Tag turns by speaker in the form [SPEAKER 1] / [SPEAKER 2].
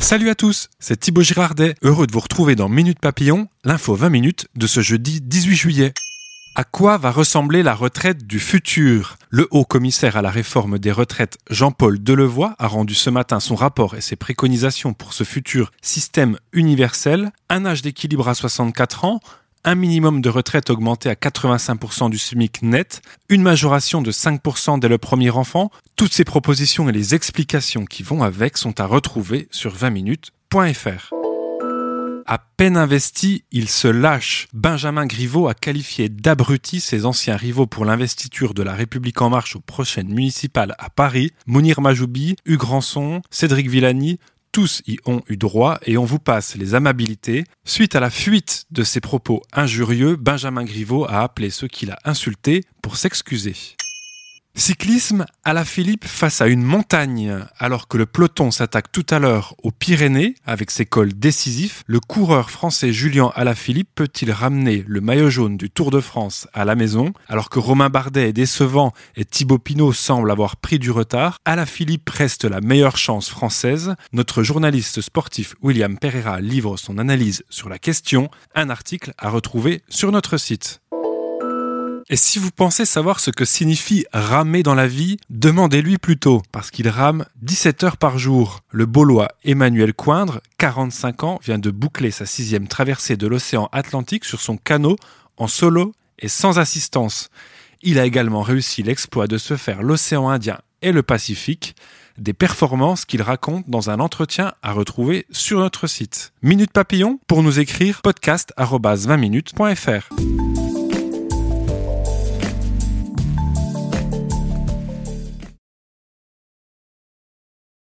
[SPEAKER 1] Salut à tous, c'est Thibaut Girardet, heureux de vous retrouver dans Minute Papillon, l'info 20 minutes de ce jeudi 18 juillet. À quoi va ressembler la retraite du futur? Le haut commissaire à la réforme des retraites Jean-Paul Delevoye a rendu ce matin son rapport et ses préconisations pour ce futur système universel, un âge d'équilibre à 64 ans, un minimum de retraite augmenté à 85% du SMIC net, une majoration de 5% dès le premier enfant, toutes ces propositions et les explications qui vont avec sont à retrouver sur 20minutes.fr. À peine investi, il se lâche. Benjamin Griveaux a qualifié d'abrutis ses anciens rivaux pour l'investiture de la République en marche aux prochaines municipales à Paris. Mounir Majoubi, Hugues Rançon, Cédric Villani, tous y ont eu droit et on vous passe les amabilités. Suite à la fuite de ses propos injurieux, Benjamin Griveaux a appelé ceux qu'il a insultés pour s'excuser. Cyclisme à la Philippe face à une montagne. Alors que le peloton s'attaque tout à l'heure aux Pyrénées avec ses cols décisifs, le coureur français Julien Alaphilippe peut-il ramener le maillot jaune du Tour de France à la maison? Alors que Romain Bardet est décevant et Thibaut Pinot semble avoir pris du retard, Alaphilippe reste la meilleure chance française. Notre journaliste sportif William Pereira livre son analyse sur la question, un article à retrouver sur notre site. Et si vous pensez savoir ce que signifie ramer dans la vie, demandez-lui plutôt, parce qu'il rame 17 heures par jour. Le Beaulois Emmanuel Coindre, 45 ans, vient de boucler sa sixième traversée de l'océan Atlantique sur son canot, en solo et sans assistance. Il a également réussi l'exploit de se faire l'océan Indien et le Pacifique, des performances qu'il raconte dans un entretien à retrouver sur notre site. Minute Papillon, pour nous écrire podcast.20minutes.fr.